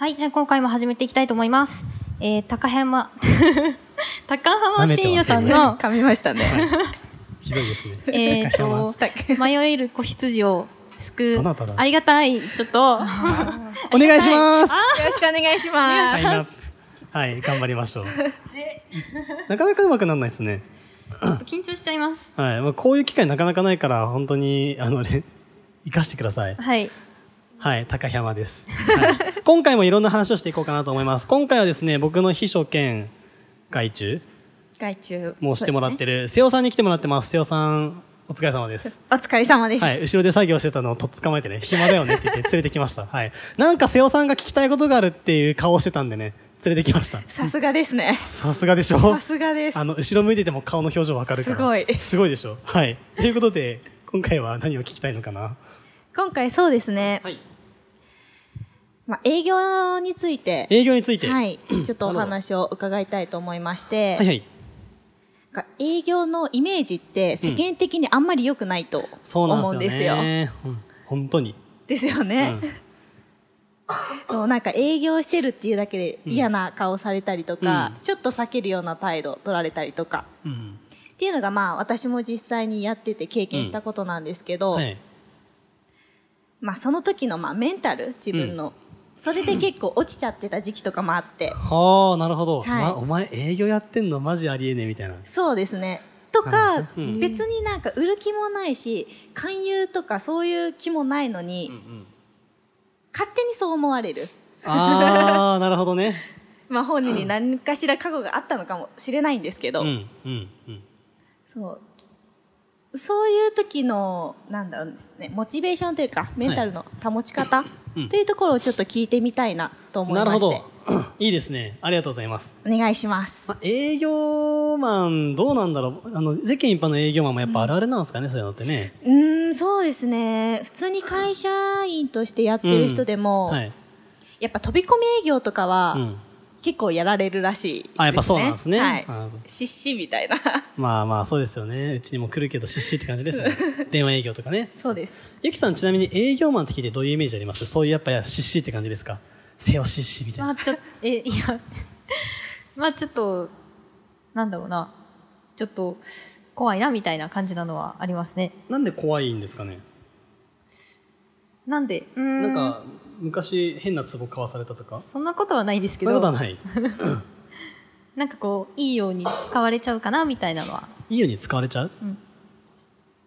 はい、じゃあ今回も始めていきたいと思います。えー、高浜、高浜深也さんの、噛みましたね。ひどいですね。えー高と、迷える子羊を救うどなただ、ありがたい、ちょっと、お願いしますよろしくお願いします。はいなはい、頑張りましょう。なかなかうまくならないですね。ちょっと緊張しちゃいます。はい。まあ、こういう機会なかなかないから、本当に、あのね、生かしてください。はい。はい、高山です。はい、今回もいろんな話をしていこうかなと思います。今回はですね、僕の秘書兼外注外注。もしてもらってる、瀬尾さんに来てもらってます。瀬尾さん、お疲れ様です。お疲れ様です。はい、後ろで作業してたのをとっ捕まえてね、暇だよねって言って連れてきました。はい。なんか瀬尾さんが聞きたいことがあるっていう顔をしてたんでね、連れてきました。さすがですね。さすがでしょ？さすがです。あの、後ろ向いてても顔の表情わかるから。すごいすごいでしょ？はい。ということで、今回は何を聞きたいのかな？今回そうですね。はい。まあ、営業について、営業について。ははいい、ちょっとお話を伺いたいと思いまして、はい。なんか営業のイメージって世間的にあんまり良くないと思うんですよ。ですよ本当に。ですよね。うん そうなんか営業してるっていうだけで嫌な顔されたりとか、うんちょっと避けるような態度取られたりとかうん。っていうのがまあ私も実際にやってて経験したことなんですけど、はい。まあその時のまあメンタル自分の、それで結構落ちちゃってた時期とかもあって、はあ、なるほど。はい。まお前営業やってんのマジありえねえみたいな。そうですね。となかうん。別になんか売る気もないし勧誘とかそういう気もないのに、勝手にそう思われる。ああ、なるほどね。まあ本人に何かしら過去があったのかもしれないんですけど、うん、うん、うん。そう。そういう時のなんだろうですねモチベーションというかメンタルの保ち方うんというところをちょっと聞いてみたいなと思いなるほましてど。いいですね。ありがとうございます。お願いしますまあ、営業マン、どうなんだろう。あの、世間一般の営業マンもやっぱあるあるなんですかね、そういうのってね。うーんそうですね普通に会社員としてやってる人でも、はい。やっぱ飛び込み営業とかは、うん。結構やられるらしいですねあやっぱそうなんですねはいあ失死みたいな まあまあ、そうですよね。うちにも来るけど、失神って感じですよね。電話営業とかね。そうですゆきさん、ちなみに営業マンって聞いてどういうイメージあります？そういうやっぱ失神って感じですか？背を失神みたいな。まあちょっと、え、いや、まあちょっと、なんだろうな、ちょっと、怖いなみたいな感じなのはありますね。なんで怖いんですかね？なんで、ん。なんか、昔変な壺買わされたとか？そそんなことはないですけんなど、ことはない。なんかこう、いいように使われちゃうかなみたいなのは、いいように使われちゃう？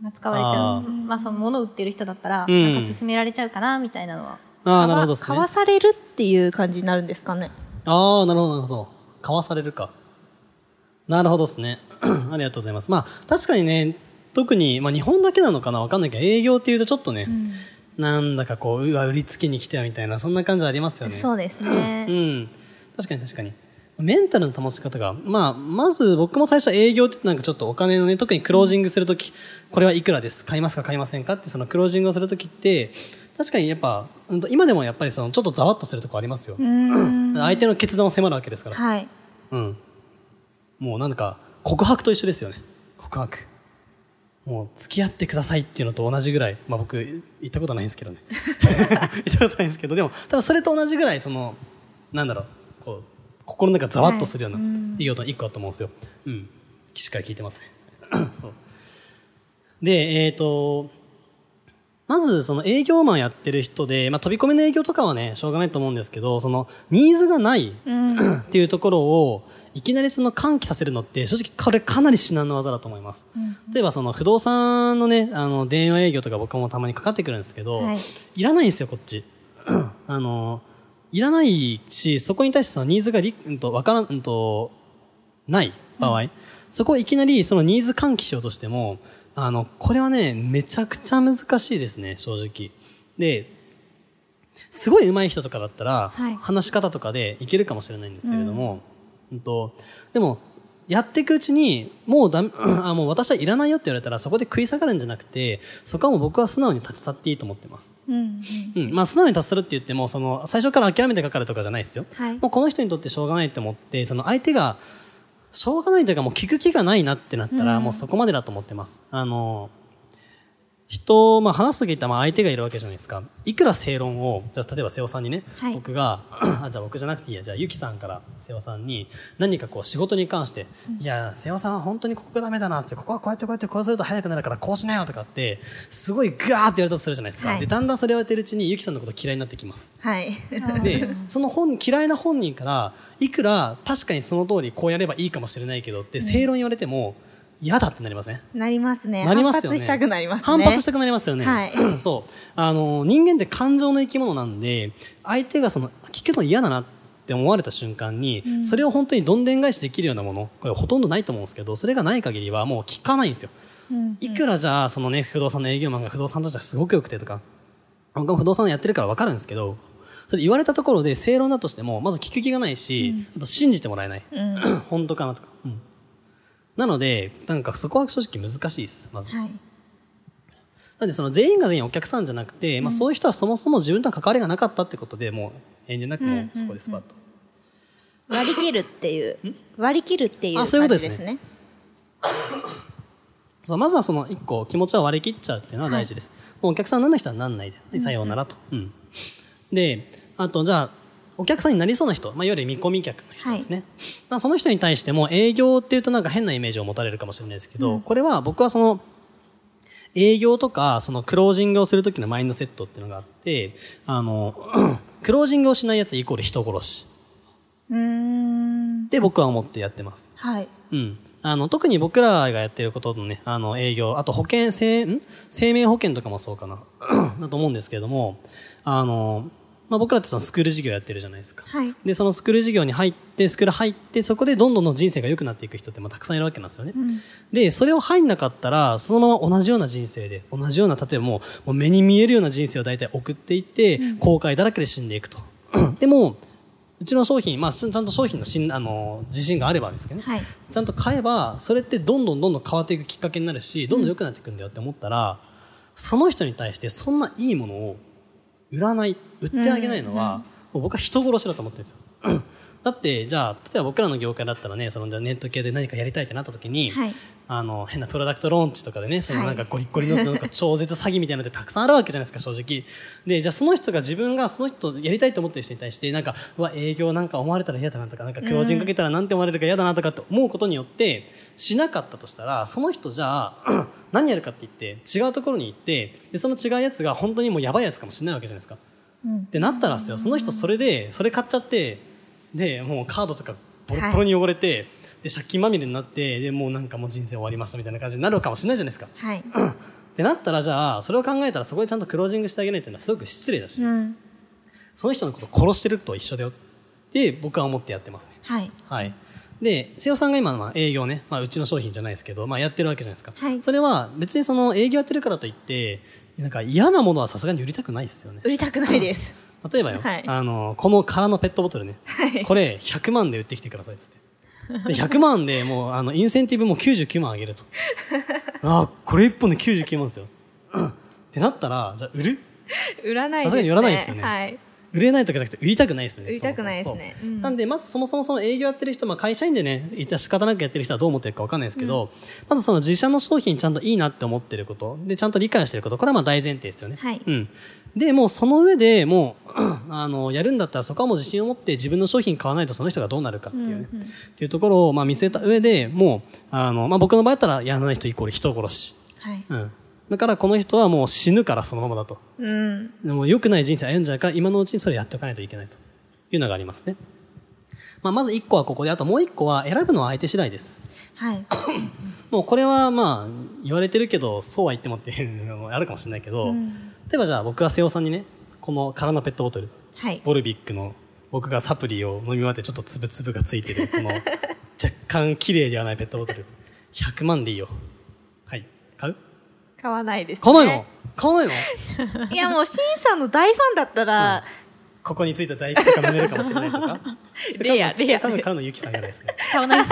まあ使われちゃう。まあその物売ってる人だったら、うんなんか勧められちゃうかなみたいなのは。ああ、なるほどですね。買わされるっていう感じになるんですかね？ああ、なるほど、なるほど。買わされるか。なるほどですね。ありがとうございます。まあ、確かにね、特に、まあ日本だけなのかな？わかんないけど、営業っていうとちょっとね、なんだかこう、うわ、売りつけに来てよみたいな、そんな感じありますよね。そうですうね、ん。確かに確かに。メンタルの保ち方が、まあ、まず僕も最初営業ってなんかちょっとお金のね、特にクロージングするとき、これはいくらです？買いますか買いませんかってそのクロージングをするときって、確かにやっぱ、今でもやっぱりそのちょっとざわっとするとこありますよ。相手の決断を迫るわけですから。はいうん。もうなんか、告白と一緒ですよね。告白。もう、付き合ってくださいっていうのと同じぐらい、まあ僕、言ったことないんですけどね。言ったことないんですけど、でも、多分それと同じぐらい、その、なんだろう、こう、心の中ざわっとするような、いいことの一個だと思うんですよ。うん。しっかり聞いてますね。そう。で、えっ、と、まず、その営業マンやってる人で、まあ飛び込みの営業とかはね、しょうがないと思うんですけど、その、ニーズがない、っていうところをいきなりその喚起させるのって正直これかなり至難の技だと思います、例えばその不動産のねあの電話営業とか僕もたまにかかってくるんですけど、はい。い、らないんですよこっち。あのいらないしそこに対してそのニーズがり、うん、とわからん、うん、とない場合、そこをいきなりそのニーズ喚起しようとしてもあのこれはねめちゃくちゃ難しいですね正直。ですごい上手い人とかだったら、はい。話し方とかでいけるかもしれないんですけれども、うんとでもやっていくうちにもうだめ あもう私はいらないよって言われたらそこで食い下がるんじゃなくてそこはもう僕は素直に立ち去っていいと思ってます。うんうん、まあ素直に立ち去るって言ってもその最初から諦めてかかるとかじゃないですよ。はいもうこの人にとってしょうがないって思ってその相手がしょうがないというかもう聞く気がないなってなったら、うんもうそこまでだと思ってます。あの人、まあ、話すときってまあ相手がいるわけじゃないですか。いくら正論を、じゃあ例えば瀬尾さんにね、はい。僕が、あじゃあ僕じゃなくていいや、じゃあゆきさんから瀬尾さんに何かこう仕事に関して、いや、瀬尾さんは本当にここがダメだなって、ここはこうやってこうやってこうすると早くなるからこうしなよとかって、すごいガーって言われたとするじゃないですか。はい。で、だんだんそれをやってるうちにゆきさんのこと嫌いになってきます。はい。で、その本嫌いな本人から、いくら確かにその通りこうやればいいかもしれないけどって正論言われても嫌だってなりますね。なりますねなりますよね。反発したくなりますね反発したくなりますよね。はいそう。あの、人間って感情の生き物なんで、相手がその、聞くの嫌だなって思われた瞬間に、うんそれを本当にどんでん返しできるようなもの、これほとんどないと思うんですけど、それがない限りはもう聞かないんですよ。うんいくらじゃあ、そのね、不動産の営業マンが不動産としてはすごく良くてとか、僕も不動産やってるから分かるんですけど、それ言われたところで正論だとしても、まず聞く気がないし、あと信じてもらえない。うん 本当かなとか。うんなので、なんかそこは正直難しいです、まず。はいなんでその全員が全員お客さんじゃなくて、まあそういう人はそもそも自分とは関わりがなかったってことで、もう遠慮なくもうそこでスパッと。割り切るっていう割り切るっていうあそういう感ことですねじですねそうまずはその一個気持ちを割り切っちゃうっていうのは大事です。もうお客さんにならない人はなんないで、はいさようならと。うん。で、あとじゃあ、お客さんになりそうな人、まあ、いわゆる見込み客の人ですね。まあその人に対しても営業っていうとなんか変なイメージを持たれるかもしれないですけど、これは僕はその、営業とか、そのクロージングをするときのマインドセットっていうのがあって、あの、クロージングをしないやつイコール人殺し。うーんって僕は思ってやってます。はいうん。あの、特に僕らがやってることのね、あの、営業、あと保険、生、ん生命保険とかもそうかな、だと思うんですけれども、あの、まあ、僕らってそのスクール事業やってるじゃないですか。はいで、そのスクール事業に入って、スクール入って、そこでどんどんどん人生が良くなっていく人ってまあたくさんいるわけなんですよね。うんで、それを入んなかったら、そのまま同じような人生で、同じような、例えばもう、目に見えるような人生を大体送っていって、後悔だらけで死んでいくと。でも、うちの商品、まあ、ちゃんと商品のしんあの自信があればですけどね、はいちゃんと買えば、それってどんどんどんどん変わっていくきっかけになるし、どんどん良くなっていくんだよって思ったら、その人に対してそんないいものを売らない、売ってあげないのは、もう僕は人殺しだと思ってるんですよ。だって、じゃあ、例えば僕らの業界だったらね、そのじゃあネット系で何かやりたいってなった時に、はいあの、変なプロダクトローンチとかでね、そのなんかゴリッゴリのなんか超絶詐欺みたいなのってたくさんあるわけじゃないですか、正直。で、じゃあその人が自分がその人やりたいと思ってる人に対して、なんか、うわ、営業なんか思われたら嫌だなとか、なんかクロージングかけたらなんて思われるか嫌だなとかって思うことによって、しなかったとしたら、その人じゃあ、何やるかって言って、違うところに行って、で、その違うやつが本当にもうやばいやつかもしれないわけじゃないですか。うんってなったらですよ、その人それで、それ買っちゃって、で、もうカードとかボロッボロに汚れて、で、借金まみれになって、で、もうなんかもう人生終わりましたみたいな感じになるかもしれないじゃないですか。はい ってなったらじゃあ、それを考えたらそこでちゃんとクロージングしてあげないっていうのはすごく失礼だし、うんその人のことを殺してると一緒だよって僕は思ってやってますね。はいはい。で、瀬尾さんが今のまあ営業ね、まあうちの商品じゃないですけど、まあやってるわけじゃないですか。はいそれは別にその営業やってるからといって、なんか嫌なものはさすがに売りたくないですよね。売りたくないです 例えばよ、はいあの、この空のペットボトルね、はいこれ100万で売ってきてくださいっつって。で100万でもう、あの、インセンティブも99万あげると。あ、これ1本で99万ですよ。ってなったら、じゃあ売る？売らないですねさすがに売らないですよねはい売れないとかじゃなくて売りたくないですよね。売りたくないですねなんで、まずそもそもその営業やってる人、まあ会社員でね、いた仕方なくやってる人はどう思ってるかわかんないですけど、まずその自社の商品ちゃんといいなって思ってること、で、ちゃんと理解してること、これはまあ大前提ですよね。はいうん。で、もうその上でもう、あの、やるんだったらそこはもう自信を持って自分の商品買わないとその人がどうなるかっていうね、うんうんっていうところをまあ見据えた上で、もう、あの、まあ僕の場合だったらやらない人イコール人殺し。はいうん。だからこの人はもう死ぬからそのままだと。うんでも良くない人生歩んじゃうから今のうちにそれやっておかないといけないというのがありますね。まあ、まず1個はここで、あともう1個は選ぶのは相手次第です。はい もうこれはまあ言われてるけど、そうは言ってもっていうのもあるかもしれないけど、うん例えばじゃあ僕が瀬尾さんにね、この空のペットボトル、はいボルビックの僕がサプリを飲み終わってちょっとつぶつぶがついてる、この若干綺麗ではないペットボトル、100万でいいよ。はい。買う？買わないです、ね。買わないの？買わないの？いやもう、シンさんの大ファンだったら、ここについた唾液とか飲めるかもしれないとか？レアレア。多分買うのゆきさんがですね、買わないっす。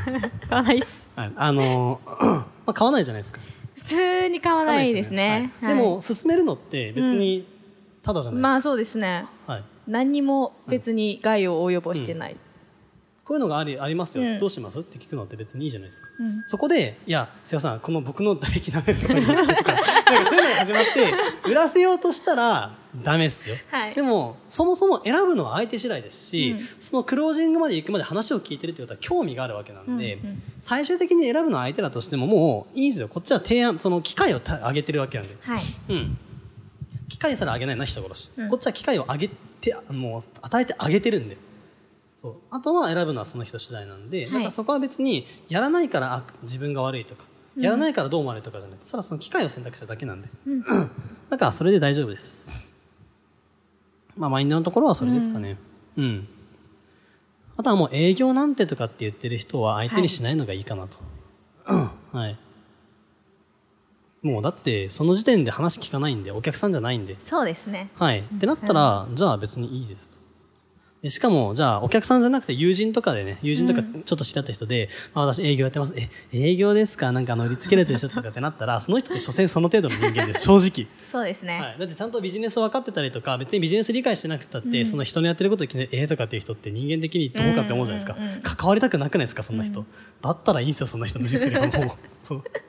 買わないっす。はい、あのー まあ買わないじゃないですか。普通に買わないですね。でも、勧めるのって別にただじゃないですか、まあそうですね。はい、何にも別に害を及ぼしてない。こういうのがありありますよ、うんどうします？って聞くのって別にいいじゃないですか、うんそこで、いや、瀬尾さん、この僕の唾液舐めるととか、なんかそういうのが始まって、売らせようとしたら、ダメっすよ。はいでも、そもそも選ぶのは相手次第ですし、うんそのクロージングまで行くまで話を聞いてるってことは興味があるわけなんで、うんうん最終的に選ぶのは相手だとしても、もういいんですよ。こっちは提案、その機会をた上げてるわけなんで。はい。うん。機会さら上げないな、人殺し。うんこっちは機会を上げて、もう与えてあげてるんで。そう。あとは選ぶのはその人次第なんで、はいだからそこは別に、やらないからあ自分が悪いとか、うんやらないからどう思われるとかじゃなくて、ただその機会を選択しただけなんで。うん だからそれで大丈夫です。まあ、マインドのところはそれですかね。うん。あとはもう営業なんてとかって言ってる人は相手にしないのがいいかなと。はい。もうだって、その時点で話聞かないんで、お客さんじゃないんで。そうですね。はい。ってなったら、じゃあ別にいいですと。でしかも、じゃあ、お客さんじゃなくて友人とかでね、友人とかちょっと知り合った人で、まあ私営業やってます。え、営業ですか？なんかあの、売りつけるやつでしょとかってなったら、その人って所詮その程度の人間です、正直。そうですね。はい。だってちゃんとビジネス分かってたりとか、別にビジネス理解してなくたって、うんその人のやってることを聞いて、えーとかっていう人って人間的にどうかって思うじゃないですか。関わりたくなくないですか、そんな人。だったらいいんですよ、そんな人無視すればもう。そう。だか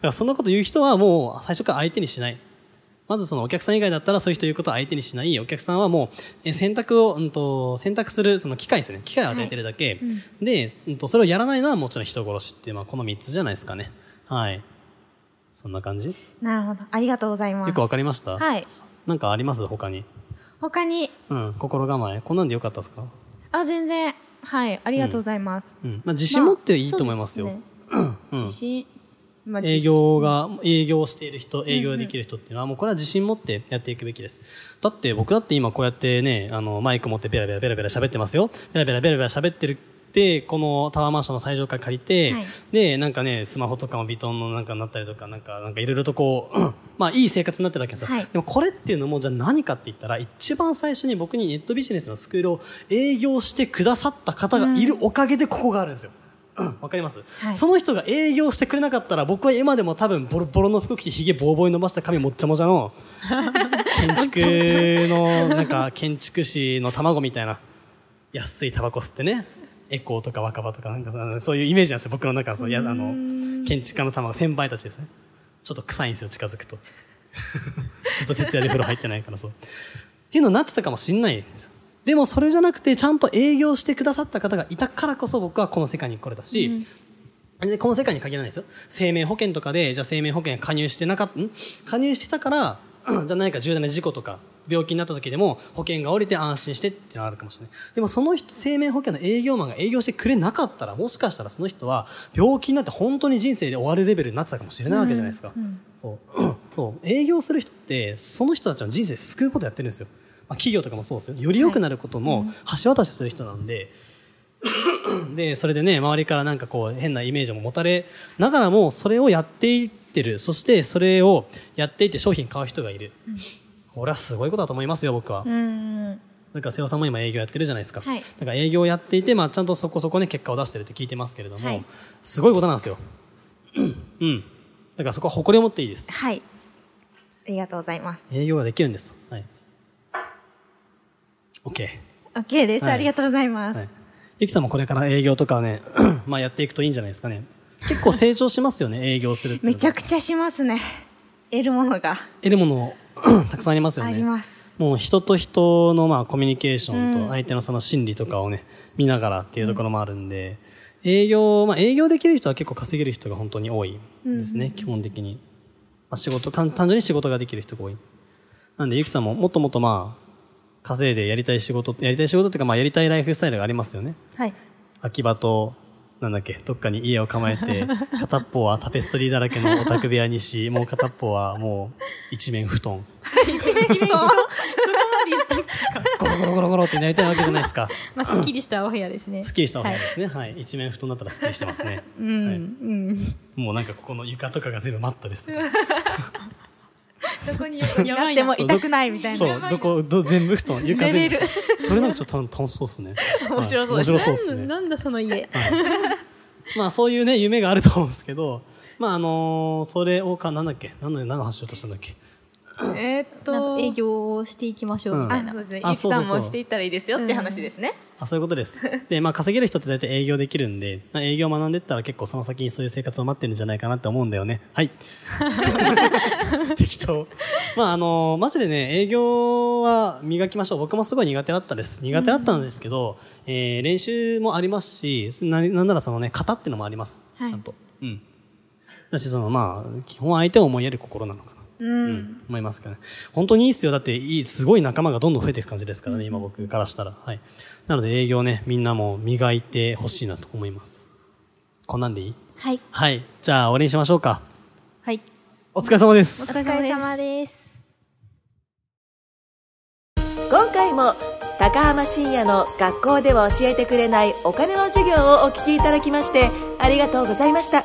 らそんなこと言う人はもう最初から相手にしない。まずそのお客さん以外だったらそういう人言うことを相手にしない。お客さんはもうえ選択を、うんと、選択するその機会ですね。機会を与えてるだけ。うんで、うんと、それをやらないのはもちろん人殺しっていう、まあこの3つじゃないですかね。はい。そんな感じ？よなるほど。ありがとうございます。くわかりました？はい。なんかあります？他に。他に、うん、心構え。こんなんでよかったですか？あ、全然、はい。ありがとうございます。うん。まあ自信持っていいと思いますよ。まあね自信、まあ営業が、営業している人、営業ができる人っていうのは、もうこれは自信持ってやっていくべきです。だって僕だって今こうやってね、あの、マイク持ってベラベラベラベラ喋ってますよ。ベラベラベラベラ喋ってるって、このタワーマンションの最上階借りて、はいで、なんかね、スマホとかもビトンのなんかになったりとか、なんか、なんかいろいろとこう、まあいい生活になってるわけですよ。はいでもこれっていうのも、じゃあ何かって言ったら、一番最初に僕にネットビジネスのスクールを営業してくださった方がいるおかげでここがあるんですよ。うんわかります、はい。その人が営業してくれなかったら僕は今でも多分ボロボロの服着てひげボーボーに伸ばした髪もっちゃもちゃの 建築のなんか建築士の卵みたいな。安いタバコ吸ってね。エコーとか若葉とかなんかそそういうイメージなんですよ。僕の中のそういやあの建築家の卵先輩たちですね。ちょっと臭いんですよ近づくと。ずっと徹夜で風呂入ってないからそう。っていうのになってたかもしんないんです。よでもそれじゃなくてちゃんと営業してくださった方がいたからこそ僕はこの世界に来れたし、でこの世界に限らないですよ生命保険とかでじゃあ生命保険加入してなかったん？加入してたから じゃあ何か重大な事故とか病気になった時でも保険が下りて安心してっていうのがあるかもしれない。でもその人生命保険の営業マンが営業してくれなかったらもしかしたらその人は病気になって本当に人生で終わるレベルになってたかもしれないわけじゃないですか、そう。そう。営業する人ってその人たちの人生救うことやってるんですよ、まあ、企業とかもそうですよ。より良くなることの橋渡しする人なんで、でそれでね周りからなんかこう変なイメージも持たれながらもそれをやっていってる。そしてそれをやっていって商品買う人がいる、これはすごいことだと思いますよ僕は、うん。なんか瀬尾さんも今営業やってるじゃないですか、はい。だから営業やっていて、まあ、ちゃんとそこそこね結果を出してるって聞いてますけれども、はい。すごいことなんですよ。うん。だからそこは誇りを持っていいです。はい。ありがとうございます。営業ができるんです。はい OK OK です。はいありがとうございます。はい。ゆきさんもこれから営業とかをね、まあやっていくといいんじゃないですかね。結構成長しますよね、営業する。めちゃくちゃしますね。得るものが得るもの たくさんありますよね。あります。もう人と人のまあコミュニケーションうんと相手のその心理とかをね、見ながらっていうところもあるんで、営業、まあ営業できる人は結構稼げる人が本当に多いですね、基本的に。まあ仕事、単純に仕事ができる人が多い。なんでゆきさんももっともっとまあ、稼いでやりたい仕事、やりたい仕事っていうかまあやりたいライフスタイルがありますよね。はい。秋葉と、なんだっけ、どっかに家を構えて、片っぽはタペストリーだらけのオタク部屋にし、もう片っぽはもう一面布団。一面布団。ゴロゴロゴロゴロってなりたいわけじゃないですか。まあ、すっきりしたお部屋ですね。すっきりしたお部屋ですね。はい。一面布団だったらすっきりしてますね。うん、はいうん。もうなんかここの床とかが全部マットですとか。そこにやなっても痛くないみたいな。そう、どこ、ど全部布団、床全部寝れる。それなんかちょっと楽しそうですね。面白そう。はい面白そうですね。なんだその家。まあそういうね、夢があると思うんですけど、まああのーそれをか、なんだっけ？何の、何の話しようとしたんだっけ？えーっと営業をしていきましょうみたいな。あそうですねあゆきさんもしていったらいいですよって話ですね、あ、そういうことです。で、まあ稼げる人って大体営業できるんで、まあ営業を学んでったら結構その先にそういう生活を待ってるんじゃないかなって思うんだよね。はい。適当。まああのーマジでね、営業は磨きましょう。僕もすごい苦手だったです。苦手だったんですけど、えー練習もありますし、ななんならそのね、型っていうのもあります。はいちゃんと。うん。だし、そのまあ、基本相手を思いやる心なのかな。うんうん、思いますけどね。本当にいいっすよ。だっていい、すごい仲間がどんどん増えていく感じですからね、今僕からしたら。はい。なので営業ね、みんなも磨いてほしいなと思います。こんなんでいい？はいはい。じゃあ終わりにしましょうか。はい。お疲れ様です。お疲れ様です今回も高浜深也の学校では教えてくれないお金の授業をお聞きいただきましてありがとうございました